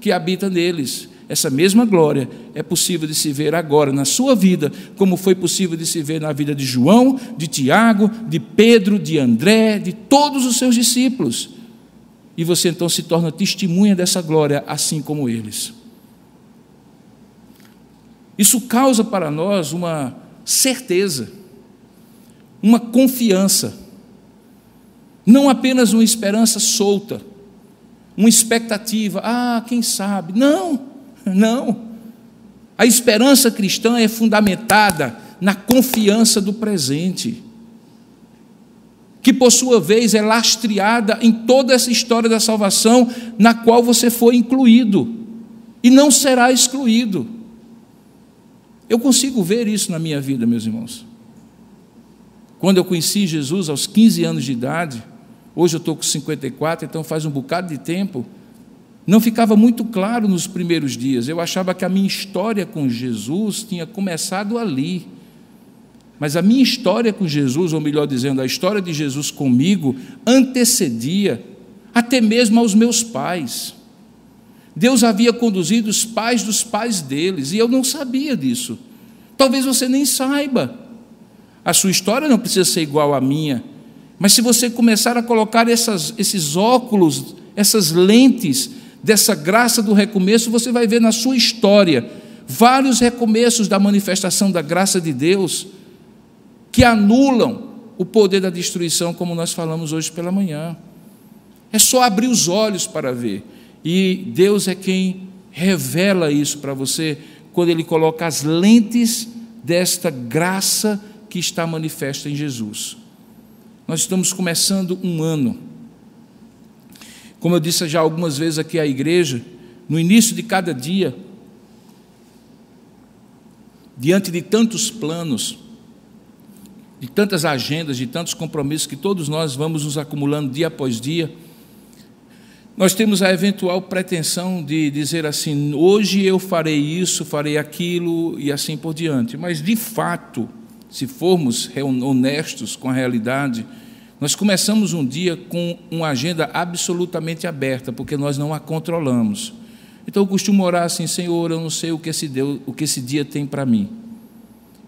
que habita neles. Essa mesma glória é possível de se ver agora na sua vida, como foi possível de se ver na vida de João, de Tiago, de Pedro, de André, de todos os seus discípulos. E você então se torna testemunha dessa glória, assim como eles. Isso causa para nós uma certeza, uma confiança, não apenas uma esperança solta, uma expectativa, ah, quem sabe. Não. Não. A esperança cristã é fundamentada na confiança do presente, que por sua vez é lastreada em toda essa história da salvação na qual você foi incluído e não será excluído. Eu consigo ver isso na minha vida, meus irmãos. Quando eu conheci Jesus aos 15 anos de idade, hoje eu estou com 54, então faz um bocado de tempo, não ficava muito claro nos primeiros dias. Eu achava que a minha história com Jesus tinha começado ali. Mas a minha história com Jesus, ou melhor dizendo, a história de Jesus comigo, antecedia até mesmo aos meus pais. Deus havia conduzido os pais dos pais deles, e eu não sabia disso. Talvez você nem saiba. A sua história não precisa ser igual à minha, mas se você começar a colocar essas, esses óculos, essas lentes dessa graça do recomeço, você vai ver na sua história vários recomeços da manifestação da graça de Deus que anulam o poder da destruição, como nós falamos hoje pela manhã. É só abrir os olhos para ver. E Deus é quem revela isso para você quando Ele coloca as lentes desta graça que está manifesta em Jesus. Nós estamos começando um ano. Como eu disse já algumas vezes aqui à igreja, no início de cada dia, diante de tantos planos, de tantas agendas, de tantos compromissos que todos nós vamos nos acumulando dia após dia, nós temos a eventual pretensão de dizer assim: hoje eu farei isso, farei aquilo e assim por diante. Mas, de fato, se formos honestos com a realidade, nós começamos um dia com uma agenda absolutamente aberta, porque nós não a controlamos. Então eu costumo orar assim: Senhor, eu não sei o que esse, Deus, o que esse dia tem para mim.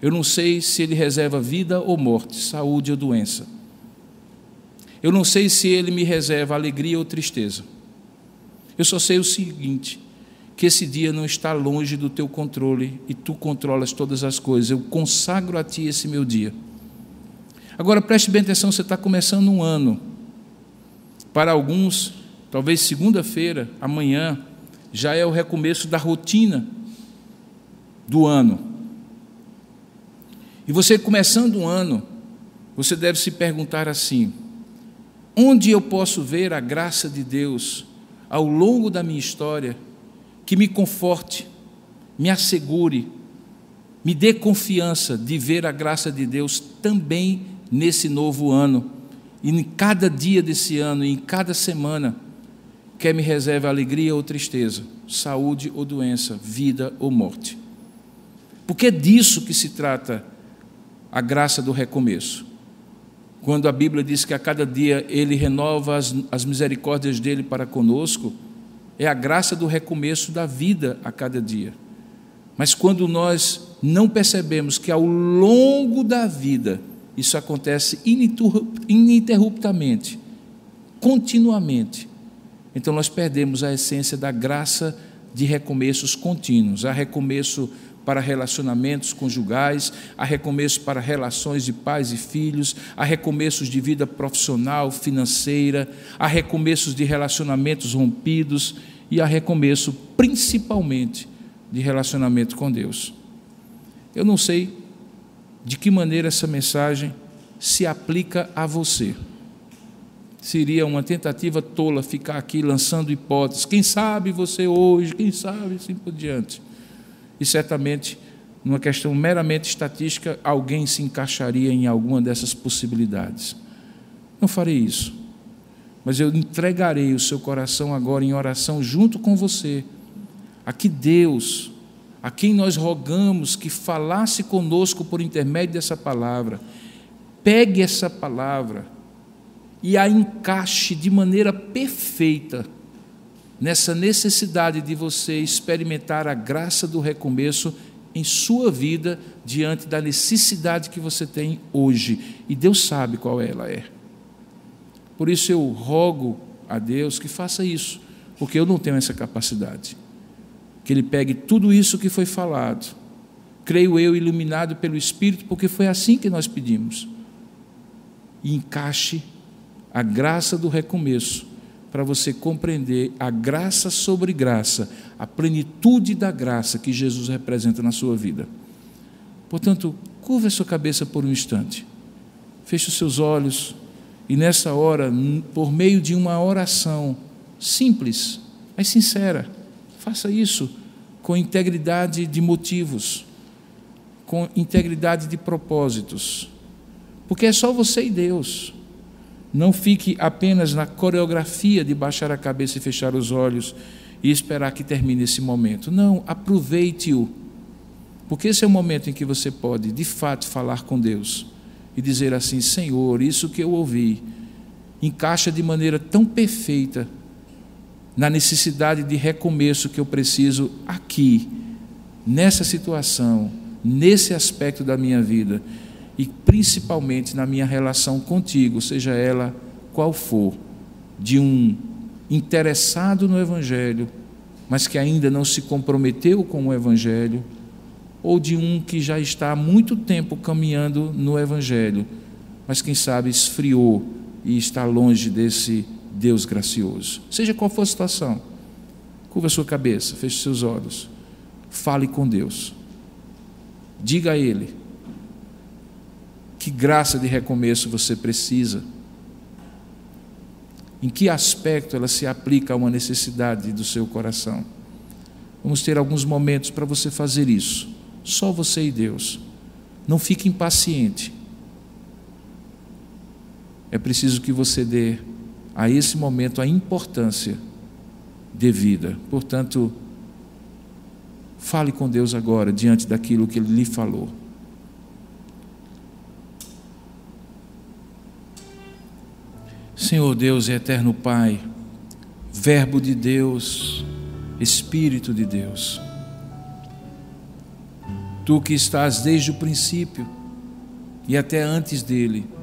Eu não sei se ele reserva vida ou morte, saúde ou doença. Eu não sei se ele me reserva alegria ou tristeza. Eu só sei o seguinte: que esse dia não está longe do teu controle e tu controlas todas as coisas. Eu consagro a ti esse meu dia. Agora preste bem atenção: você está começando um ano. Para alguns, talvez segunda-feira, amanhã, já é o recomeço da rotina do ano. E você começando um ano, você deve se perguntar assim: onde eu posso ver a graça de Deus ao longo da minha história que me conforte, me assegure, me dê confiança de ver a graça de Deus também nesse novo ano, e em cada dia desse ano, e em cada semana, quer me reserve alegria ou tristeza, saúde ou doença, vida ou morte. Porque é disso que se trata a graça do recomeço. Quando a Bíblia diz que a cada dia Ele renova as, as misericórdias dele para conosco, é a graça do recomeço da vida a cada dia. Mas quando nós não percebemos que ao longo da vida isso acontece ininterruptamente, continuamente, então nós perdemos a essência da graça de recomeços contínuos. Há recomeço para relacionamentos conjugais, há recomeços para relações de pais e filhos, há recomeços de vida profissional, financeira, há recomeços de relacionamentos rompidos e há recomeço principalmente de relacionamento com Deus. Eu não sei de que maneira essa mensagem se aplica a você. Seria uma tentativa tola ficar aqui lançando hipóteses. Quem sabe você hoje, quem sabe assim por diante e certamente, numa questão meramente estatística, alguém se encaixaria em alguma dessas possibilidades. Não farei isso, mas eu entregarei o seu coração agora em oração junto com você, a que Deus, a quem nós rogamos que falasse conosco por intermédio dessa palavra, pegue essa palavra e a encaixe de maneira perfeita nessa necessidade de você experimentar a graça do recomeço em sua vida diante da necessidade que você tem hoje. E Deus sabe qual ela é. Por isso eu rogo a Deus que faça isso, porque eu não tenho essa capacidade. Que Ele pegue tudo isso que foi falado, creio eu, iluminado pelo Espírito, porque foi assim que nós pedimos, e encaixe a graça do recomeço para você compreender a graça sobre graça, a plenitude da graça que Jesus representa na sua vida. Portanto, curva a sua cabeça por um instante, feche os seus olhos e nessa hora, por meio de uma oração simples, mas sincera, faça isso com integridade de motivos. com integridade de propósitos, porque é só você e Deus. Não fique apenas na coreografia de baixar a cabeça e fechar os olhos e esperar que termine esse momento. Não, aproveite-o. Porque esse é o momento em que você pode, de fato, falar com Deus e dizer assim: Senhor, isso que eu ouvi encaixa de maneira tão perfeita na necessidade de recomeço que eu preciso aqui, nessa situação, nesse aspecto da minha vida e principalmente na minha relação contigo, seja ela qual for, de um interessado no Evangelho, mas que ainda não se comprometeu com o Evangelho, ou de um que já está há muito tempo caminhando no Evangelho, mas quem sabe esfriou e está longe desse Deus gracioso. Seja qual for a situação, curva a sua cabeça, feche seus olhos, fale com Deus, diga a Ele que graça de recomeço você precisa? Em que aspecto ela se aplica a uma necessidade do seu coração? Vamos ter alguns momentos para você fazer isso. Só você e Deus. Não fique impaciente. É preciso que você dê a esse momento a importância devida. Portanto, fale com Deus agora diante daquilo que Ele lhe falou. Senhor Deus e eterno Pai, Verbo de Deus, Espírito de Deus, Tu que estás desde o princípio e até antes dele,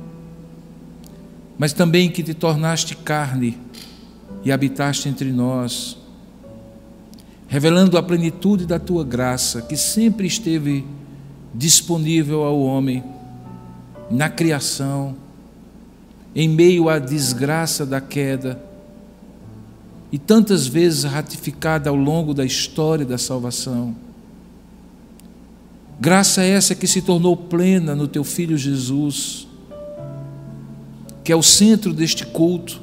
mas também que te tornaste carne e habitaste entre nós, revelando a plenitude da tua graça que sempre esteve disponível ao homem na criação em meio à desgraça da queda, e tantas vezes ratificada ao longo da história da salvação. Graça é essa que se tornou plena no teu filho Jesus, que é o centro deste culto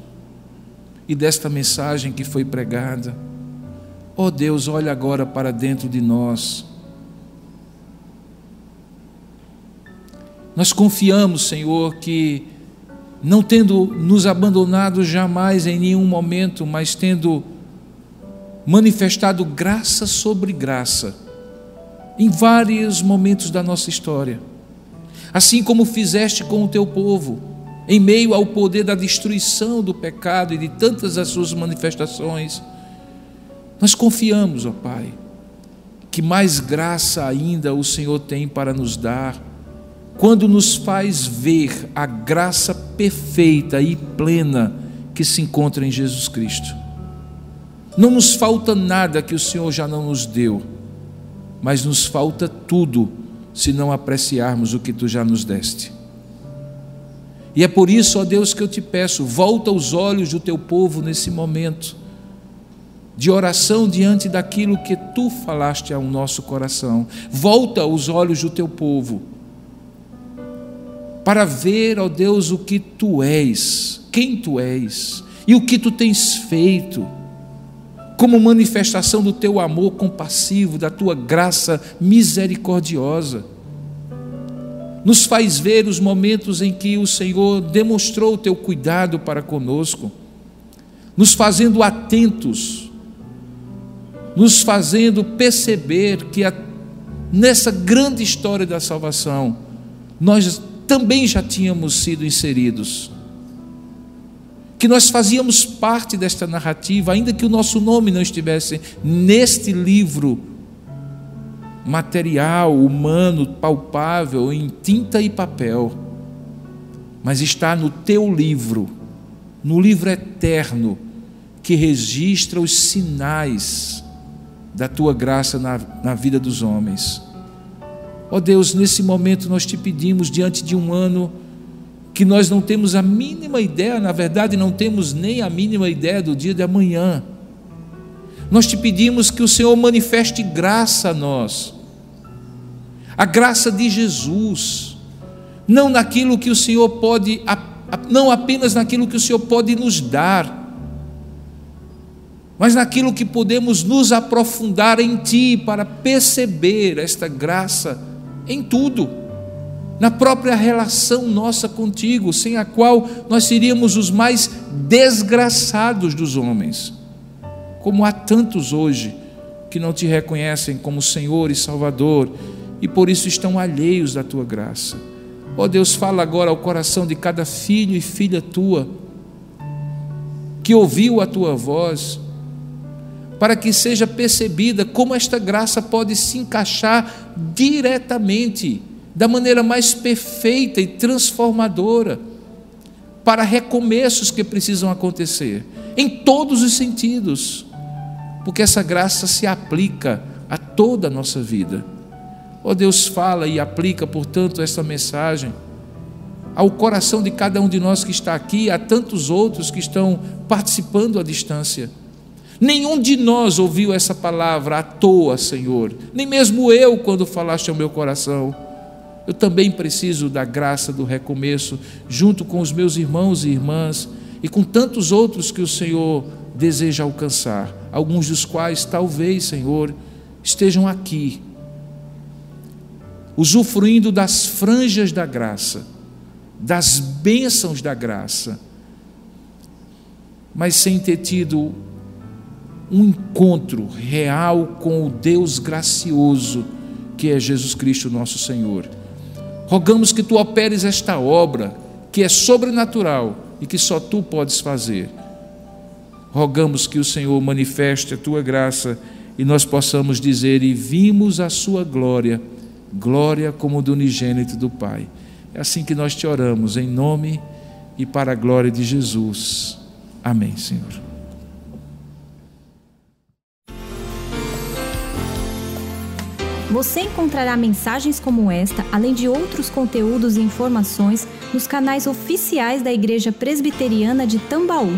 e desta mensagem que foi pregada. Ó oh Deus, olha agora para dentro de nós. Nós confiamos, Senhor, que não tendo nos abandonado jamais em nenhum momento, mas tendo manifestado graça sobre graça em vários momentos da nossa história. Assim como fizeste com o teu povo, em meio ao poder da destruição do pecado e de tantas as suas manifestações, nós confiamos, ó Pai, que mais graça ainda o Senhor tem para nos dar quando nos faz ver a graça perfeita e plena que se encontra em Jesus Cristo. Não nos falta nada que o Senhor já não nos deu, mas nos falta tudo se não apreciarmos o que tu já nos deste. E é por isso, ó Deus, que eu te peço, volta os olhos do teu povo nesse momento de oração diante daquilo que tu falaste ao nosso coração. Volta os olhos do teu povo para ver, ó Deus, o que tu és, quem tu és e o que tu tens feito, como manifestação do teu amor compassivo, da tua graça misericordiosa. Nos faz ver os momentos em que o Senhor demonstrou o teu cuidado para conosco, nos fazendo atentos, nos fazendo perceber que a, nessa grande história da salvação, nós também já tínhamos sido inseridos. Que nós fazíamos parte desta narrativa, ainda que o nosso nome não estivesse neste livro material, humano, palpável, em tinta e papel, mas está no teu livro, no livro eterno, que registra os sinais da tua graça na, na vida dos homens. Ó oh Deus, nesse momento nós te pedimos, diante de um ano que nós não temos a mínima ideia, na verdade, não temos nem a mínima ideia do dia de amanhã. Nós te pedimos que o Senhor manifeste graça a nós, a graça de Jesus, não naquilo que o Senhor pode, não apenas naquilo que o Senhor pode nos dar, mas naquilo que podemos nos aprofundar em Ti para perceber esta graça em tudo, na própria relação nossa contigo, sem a qual nós seríamos os mais desgraçados dos homens. Como há tantos hoje que não te reconhecem como Senhor e Salvador e por isso estão alheios da tua graça. Ó oh Deus, fala agora ao coração de cada filho e filha tua que ouviu a tua voz, para que seja percebida como esta graça pode se encaixar diretamente, da maneira mais perfeita e transformadora, para recomeços que precisam acontecer, em todos os sentidos, porque essa graça se aplica a toda a nossa vida. Ó oh Deus, fala e aplica, portanto, esta mensagem ao coração de cada um de nós que está aqui, a tantos outros que estão participando à distância. Nenhum de nós ouviu essa palavra à toa, Senhor, nem mesmo eu, quando falaste ao meu coração. Eu também preciso da graça do recomeço, junto com os meus irmãos e irmãs e com tantos outros que o Senhor deseja alcançar, alguns dos quais talvez, Senhor, estejam aqui, usufruindo das franjas da graça das bênçãos da graça, mas sem ter tido um encontro real com o Deus gracioso que é Jesus Cristo, nosso Senhor. Rogamos que tu operes esta obra, que é sobrenatural e que só tu podes fazer. Rogamos que o Senhor manifeste a tua graça e nós possamos dizer: E vimos a sua glória, glória como do unigênito do Pai. É assim que nós te oramos, em nome e para a glória de Jesus. Amém, Senhor. Você encontrará mensagens como esta, além de outros conteúdos e informações, nos canais oficiais da Igreja Presbiteriana de Tambaú,